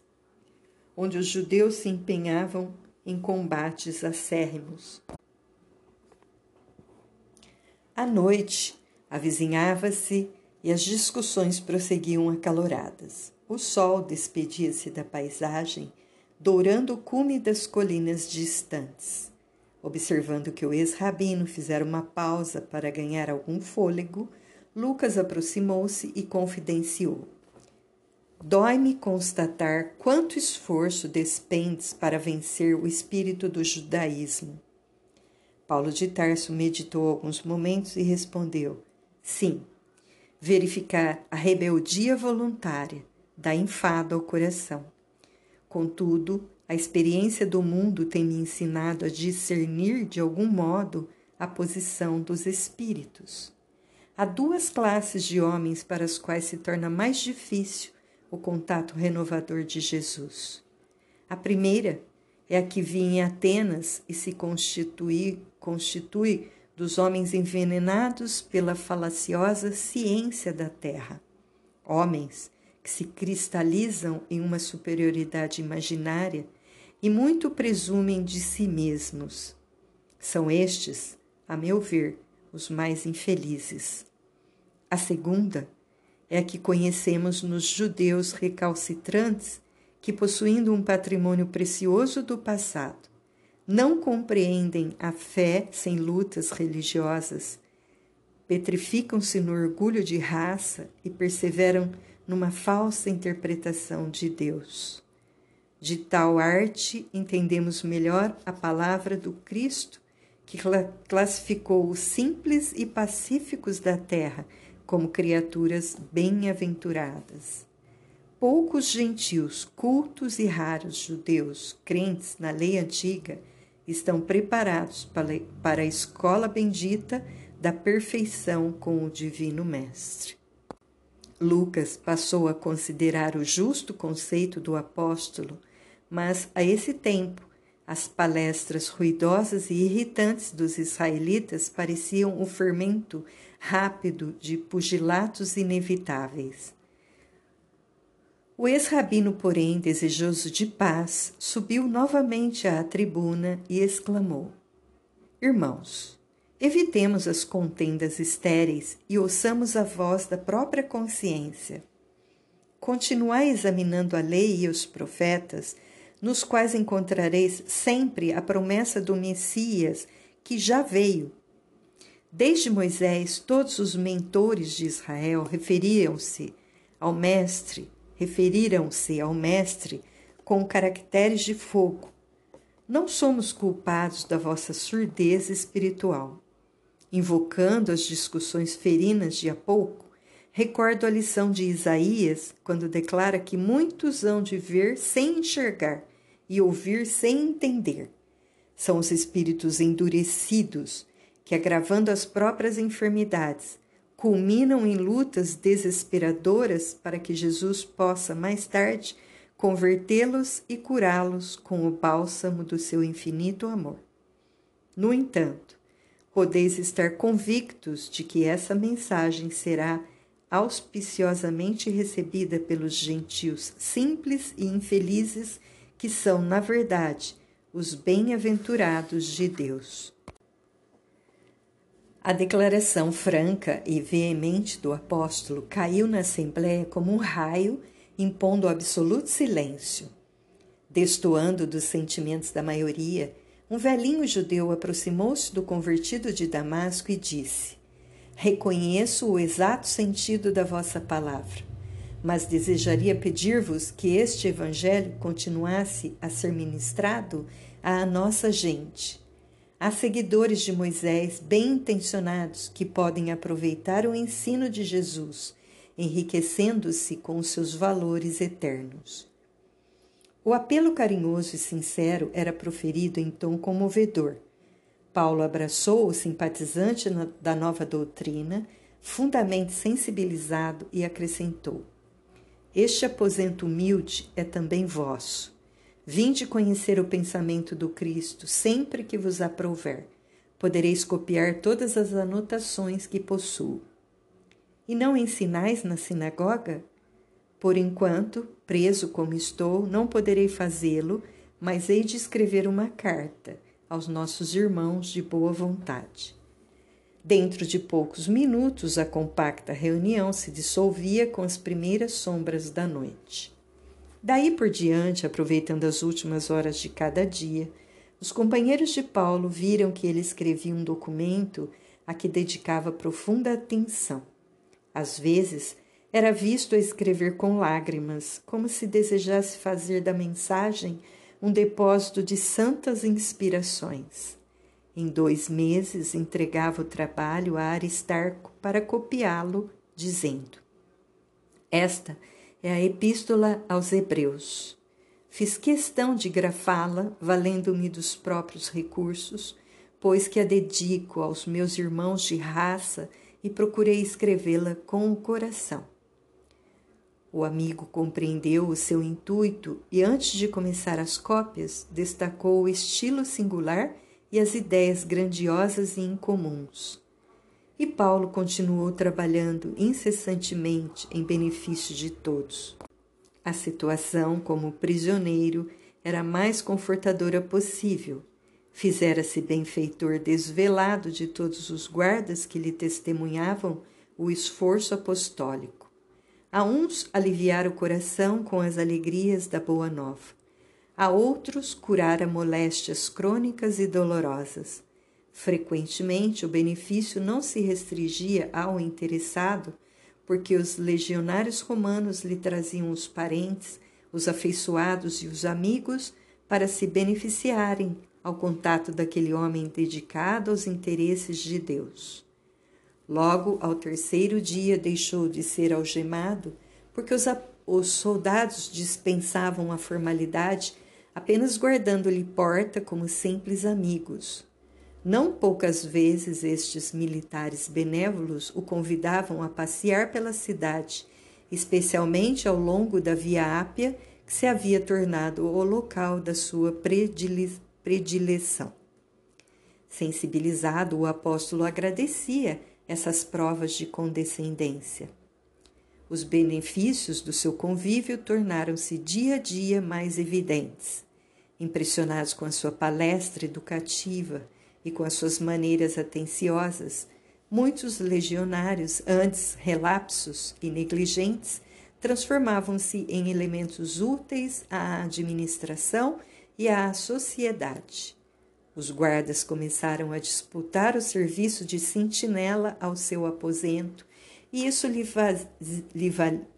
onde os judeus se empenhavam em combates acérrimos. À noite, avizinhava-se e as discussões prosseguiam acaloradas. O sol despedia-se da paisagem, dourando o cume das colinas distantes. Observando que o ex-rabino fizera uma pausa para ganhar algum fôlego, Lucas aproximou-se e confidenciou: Dói-me constatar quanto esforço despendes para vencer o espírito do judaísmo. Paulo de Tarso meditou alguns momentos e respondeu: Sim, verificar a rebeldia voluntária dá enfado ao coração. Contudo, a experiência do mundo tem me ensinado a discernir de algum modo a posição dos espíritos. Há duas classes de homens para as quais se torna mais difícil o contato renovador de Jesus. A primeira é a que vinha em Atenas e se constitui, constitui dos homens envenenados pela falaciosa ciência da terra. Homens que se cristalizam em uma superioridade imaginária e muito presumem de si mesmos. São estes, a meu ver, os mais infelizes. A segunda é a que conhecemos nos judeus recalcitrantes que, possuindo um patrimônio precioso do passado, não compreendem a fé sem lutas religiosas, petrificam-se no orgulho de raça e perseveram numa falsa interpretação de Deus. De tal arte entendemos melhor a palavra do Cristo, que classificou os simples e pacíficos da terra como criaturas bem-aventuradas. Poucos gentios, cultos e raros judeus, crentes na lei antiga, estão preparados para a escola bendita da perfeição com o Divino Mestre. Lucas passou a considerar o justo conceito do apóstolo, mas a esse tempo as palestras ruidosas e irritantes dos israelitas pareciam o fermento rápido de pugilatos inevitáveis. O ex-rabino, porém, desejoso de paz, subiu novamente à tribuna e exclamou: Irmãos, evitemos as contendas estéreis e ouçamos a voz da própria consciência. Continuai examinando a lei e os profetas, nos quais encontrareis sempre a promessa do Messias que já veio Desde Moisés, todos os mentores de Israel referiam-se ao mestre, referiram-se ao mestre com caracteres de fogo. Não somos culpados da vossa surdez espiritual. Invocando as discussões ferinas de há pouco, recordo a lição de Isaías, quando declara que muitos hão de ver sem enxergar e ouvir sem entender. São os espíritos endurecidos que, agravando as próprias enfermidades, culminam em lutas desesperadoras para que Jesus possa, mais tarde, convertê-los e curá-los com o bálsamo do seu infinito amor. No entanto, podeis estar convictos de que essa mensagem será auspiciosamente recebida pelos gentios simples e infelizes que são, na verdade, os bem-aventurados de Deus. A declaração franca e veemente do apóstolo caiu na assembléia como um raio, impondo absoluto silêncio. Destoando dos sentimentos da maioria, um velhinho judeu aproximou-se do convertido de Damasco e disse: Reconheço o exato sentido da vossa palavra, mas desejaria pedir-vos que este evangelho continuasse a ser ministrado à nossa gente Há seguidores de Moisés bem intencionados que podem aproveitar o ensino de Jesus enriquecendo-se com seus valores eternos. O apelo carinhoso e sincero era proferido em tom comovedor. Paulo abraçou o simpatizante da nova doutrina, fundamente sensibilizado, e acrescentou: Este aposento humilde é também vosso. Vinde conhecer o pensamento do Cristo sempre que vos aprouver. Podereis copiar todas as anotações que possuo. E não ensinais na sinagoga? Por enquanto, preso como estou, não poderei fazê-lo, mas hei de escrever uma carta aos nossos irmãos de boa vontade. Dentro de poucos minutos, a compacta reunião se dissolvia com as primeiras sombras da noite. Daí por diante, aproveitando as últimas horas de cada dia, os companheiros de Paulo viram que ele escrevia um documento a que dedicava profunda atenção. Às vezes, era visto a escrever com lágrimas, como se desejasse fazer da mensagem um depósito de santas inspirações. Em dois meses entregava o trabalho a Aristarco para copiá-lo, dizendo: Esta é a Epístola aos Hebreus. Fiz questão de grafá-la, valendo-me dos próprios recursos, pois que a dedico aos meus irmãos de raça e procurei escrevê-la com o coração. O amigo compreendeu o seu intuito e, antes de começar as cópias, destacou o estilo singular e as ideias grandiosas e incomuns. E Paulo continuou trabalhando incessantemente em benefício de todos. A situação como prisioneiro era a mais confortadora possível. Fizera-se benfeitor desvelado de todos os guardas que lhe testemunhavam o esforço apostólico. A uns aliviar o coração com as alegrias da boa nova. A outros curara moléstias crônicas e dolorosas. Frequentemente, o benefício não se restringia ao interessado, porque os legionários romanos lhe traziam os parentes, os afeiçoados e os amigos para se beneficiarem ao contato daquele homem dedicado aos interesses de Deus. Logo, ao terceiro dia, deixou de ser algemado, porque os, os soldados dispensavam a formalidade, apenas guardando-lhe porta como simples amigos. Não poucas vezes estes militares benévolos o convidavam a passear pela cidade, especialmente ao longo da Via Ápia, que se havia tornado o local da sua predileção. Sensibilizado, o apóstolo agradecia essas provas de condescendência. Os benefícios do seu convívio tornaram-se dia a dia mais evidentes. Impressionados com a sua palestra educativa, e com as suas maneiras atenciosas, muitos legionários, antes relapsos e negligentes, transformavam-se em elementos úteis à administração e à sociedade. Os guardas começaram a disputar o serviço de sentinela ao seu aposento, e isso lhe, lhe,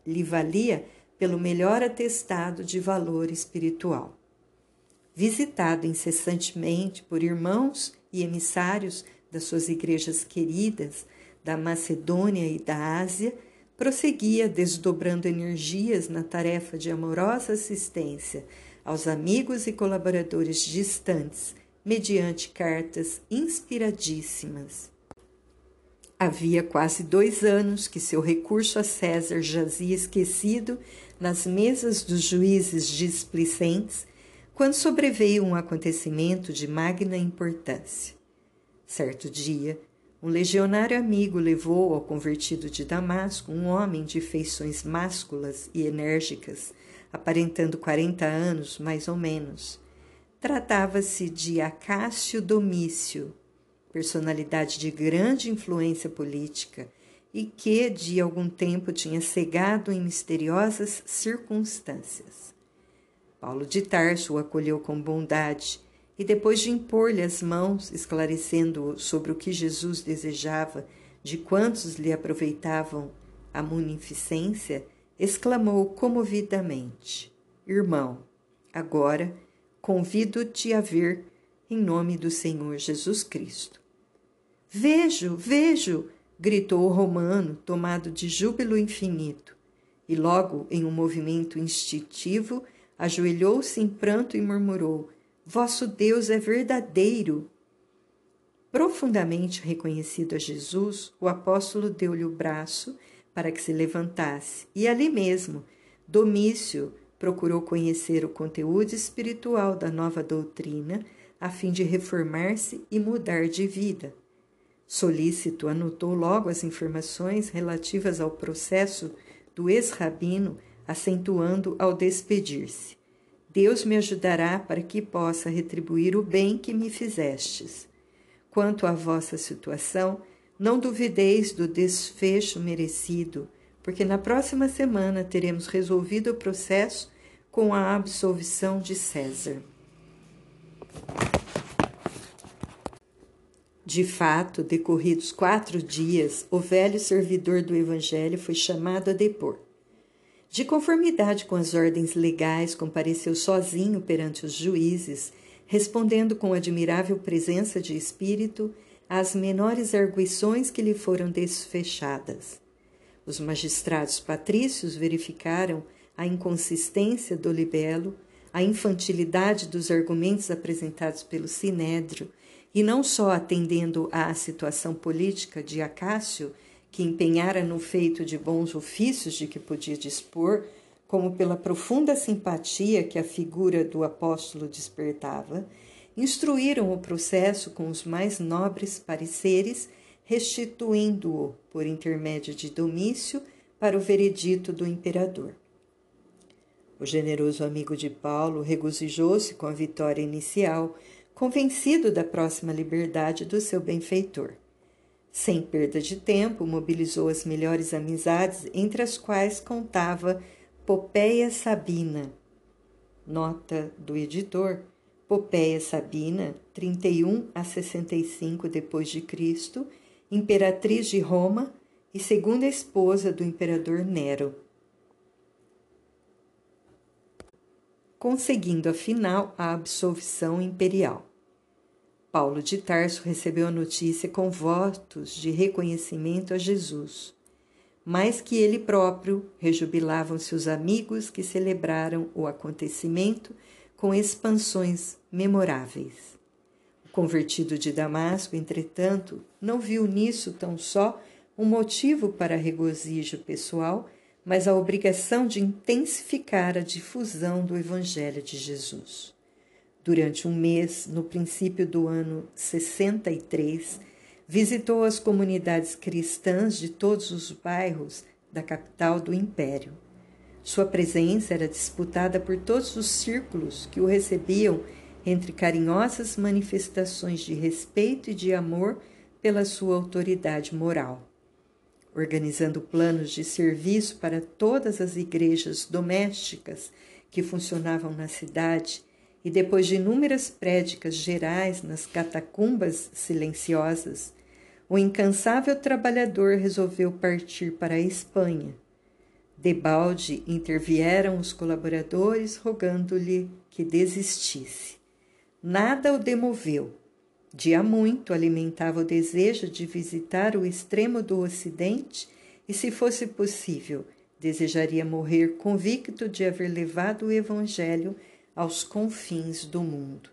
lhe valia pelo melhor atestado de valor espiritual. Visitado incessantemente por irmãos e emissários das suas igrejas queridas da Macedônia e da Ásia, prosseguia desdobrando energias na tarefa de amorosa assistência aos amigos e colaboradores distantes, mediante cartas inspiradíssimas. Havia quase dois anos que seu recurso a César jazia esquecido nas mesas dos juízes displicentes quando sobreveio um acontecimento de magna importância. Certo dia, um legionário amigo levou ao convertido de Damasco um homem de feições másculas e enérgicas, aparentando quarenta anos, mais ou menos. Tratava-se de Acácio Domício, personalidade de grande influência política e que de algum tempo tinha cegado em misteriosas circunstâncias. Paulo de Tarso o acolheu com bondade e, depois de impor-lhe as mãos, esclarecendo-o sobre o que Jesus desejava, de quantos lhe aproveitavam a munificência, exclamou comovidamente: Irmão, agora convido-te a ver em nome do Senhor Jesus Cristo. Vejo, vejo, gritou o romano, tomado de júbilo infinito, e logo, em um movimento instintivo, ajoelhou-se em pranto e murmurou: Vosso Deus é verdadeiro. Profundamente reconhecido a Jesus, o apóstolo deu-lhe o braço para que se levantasse, e ali mesmo, Domício procurou conhecer o conteúdo espiritual da nova doutrina a fim de reformar-se e mudar de vida. Solícito anotou logo as informações relativas ao processo do ex-rabino, acentuando ao despedir-se: Deus me ajudará para que possa retribuir o bem que me fizestes. Quanto à vossa situação, não duvideis do desfecho merecido, porque na próxima semana teremos resolvido o processo com a absolvição de César. De fato, decorridos quatro dias, o velho servidor do Evangelho foi chamado a depor. De conformidade com as ordens legais, compareceu sozinho perante os juízes, respondendo com admirável presença de espírito às menores arguições que lhe foram desfechadas. Os magistrados patrícios verificaram a inconsistência do libelo, a infantilidade dos argumentos apresentados pelo sinédrio, e não só atendendo à situação política de Acácio, que empenhara no feito de bons ofícios de que podia dispor, como pela profunda simpatia que a figura do apóstolo despertava, instruíram o processo com os mais nobres pareceres, restituindo-o, por intermédio de Domício, para o veredito do imperador. O generoso amigo de Paulo regozijou-se com a vitória inicial, convencido da próxima liberdade do seu benfeitor. Sem perda de tempo, mobilizou as melhores amizades, entre as quais contava Popeia Sabina. Nota do editor: Popeia Sabina, 31 a 65 depois de Cristo, imperatriz de Roma e segunda esposa do imperador Nero. Conseguindo afinal a absolvição imperial. Paulo de Tarso recebeu a notícia com votos de reconhecimento a Jesus. Mais que ele próprio, rejubilavam-se os amigos que celebraram o acontecimento com expansões memoráveis. O convertido de Damasco, entretanto, não viu nisso tão só um motivo para regozijo pessoal, mas a obrigação de intensificar a difusão do Evangelho de Jesus. Durante um mês, no princípio do ano 63, visitou as comunidades cristãs de todos os bairros da capital do império. Sua presença era disputada por todos os círculos que o recebiam entre carinhosas manifestações de respeito e de amor pela sua autoridade moral. Organizando planos de serviço para todas as igrejas domésticas que funcionavam na cidade, e depois de inúmeras prédicas gerais nas catacumbas silenciosas, o incansável trabalhador resolveu partir para a Espanha. Debalde intervieram os colaboradores, rogando-lhe que desistisse. Nada o demoveu. De muito alimentava o desejo de visitar o extremo do Ocidente e, se fosse possível, desejaria morrer convicto de haver levado o Evangelho aos confins do mundo.